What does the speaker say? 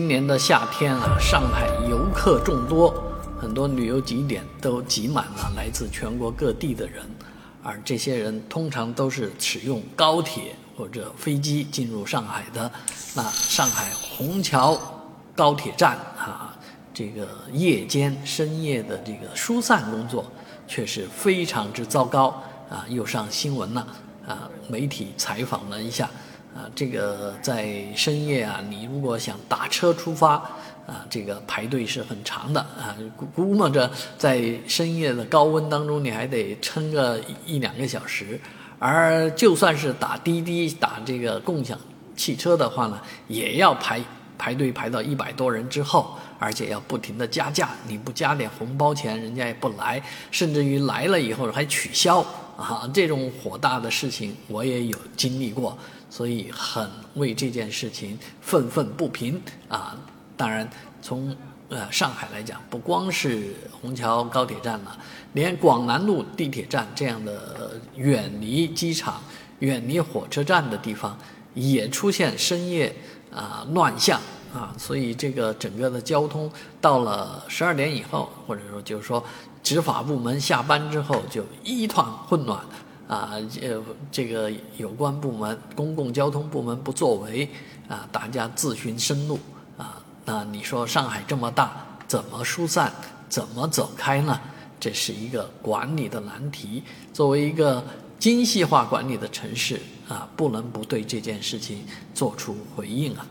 今年的夏天啊，上海游客众多，很多旅游景点都挤满了来自全国各地的人，而这些人通常都是使用高铁或者飞机进入上海的。那上海虹桥高铁站啊，这个夜间深夜的这个疏散工作却是非常之糟糕啊，又上新闻了啊，媒体采访了一下。啊，这个在深夜啊，你如果想打车出发，啊，这个排队是很长的啊，估估摸着在深夜的高温当中，你还得撑个一两个小时。而就算是打滴滴、打这个共享汽车的话呢，也要排排队排到一百多人之后，而且要不停的加价，你不加点红包钱，人家也不来，甚至于来了以后还取消啊，这种火大的事情我也有经历过。所以很为这件事情愤愤不平啊！当然，从呃上海来讲，不光是虹桥高铁站了，连广南路地铁站这样的远离机场、远离火车站的地方，也出现深夜啊乱象啊！所以这个整个的交通到了十二点以后，或者说就是说执法部门下班之后，就一团混乱。啊，呃，这个有关部门、公共交通部门不作为，啊，大家自寻生路，啊，那你说上海这么大，怎么疏散，怎么走开呢？这是一个管理的难题。作为一个精细化管理的城市，啊，不能不对这件事情做出回应啊。